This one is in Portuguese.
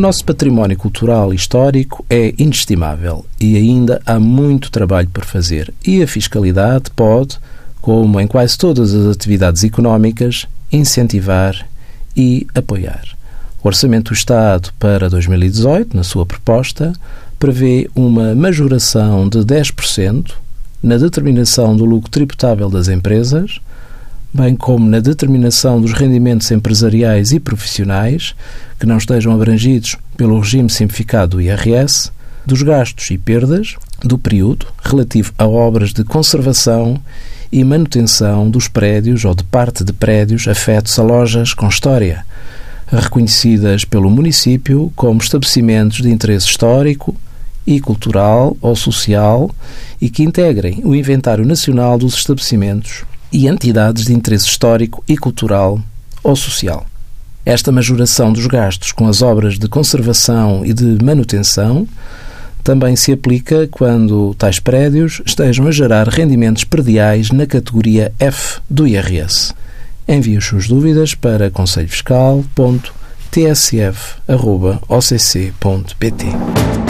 O nosso património cultural e histórico é inestimável e ainda há muito trabalho por fazer. E a fiscalidade pode, como em quase todas as atividades económicas, incentivar e apoiar. O Orçamento do Estado para 2018, na sua proposta, prevê uma majoração de 10% na determinação do lucro tributável das empresas, bem como na determinação dos rendimentos empresariais e profissionais que não estejam abrangidos pelo regime simplificado do IRS, dos gastos e perdas do período relativo a obras de conservação e manutenção dos prédios ou de parte de prédios afetos a lojas com história, reconhecidas pelo município como estabelecimentos de interesse histórico e cultural ou social e que integrem o Inventário Nacional dos Estabelecimentos e entidades de interesse histórico e cultural ou social. Esta majoração dos gastos com as obras de conservação e de manutenção também se aplica quando tais prédios estejam a gerar rendimentos perdiais na categoria F do IRS. Envie as suas dúvidas para conselhofiscal.tsf.occ.pt.